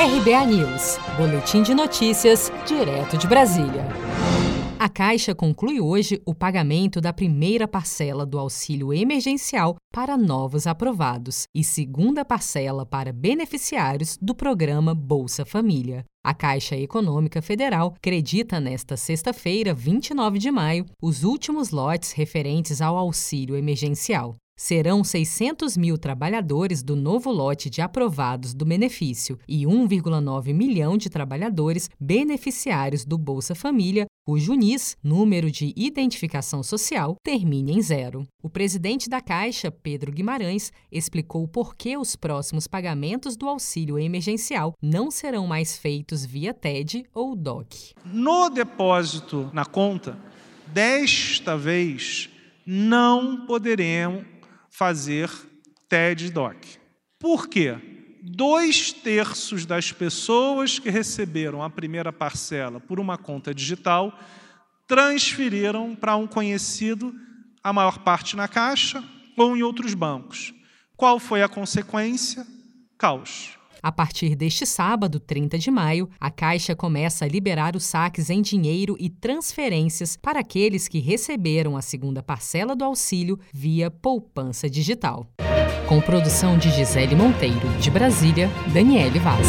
RBA News, Boletim de Notícias, direto de Brasília. A Caixa conclui hoje o pagamento da primeira parcela do auxílio emergencial para novos aprovados e segunda parcela para beneficiários do programa Bolsa Família. A Caixa Econômica Federal acredita nesta sexta-feira, 29 de maio, os últimos lotes referentes ao auxílio emergencial serão 600 mil trabalhadores do novo lote de aprovados do benefício e 1,9 milhão de trabalhadores beneficiários do Bolsa Família, cujo NIS, número de identificação social, termine em zero. O presidente da Caixa, Pedro Guimarães, explicou por que os próximos pagamentos do auxílio emergencial não serão mais feitos via TED ou DOC. No depósito na conta, desta vez não poderemos fazer TED Doc. Por quê? Dois terços das pessoas que receberam a primeira parcela por uma conta digital transferiram para um conhecido, a maior parte na Caixa ou em outros bancos. Qual foi a consequência? Caos. A partir deste sábado, 30 de maio, a Caixa começa a liberar os saques em dinheiro e transferências para aqueles que receberam a segunda parcela do auxílio via poupança digital. Com produção de Gisele Monteiro, de Brasília, Daniele Vaz.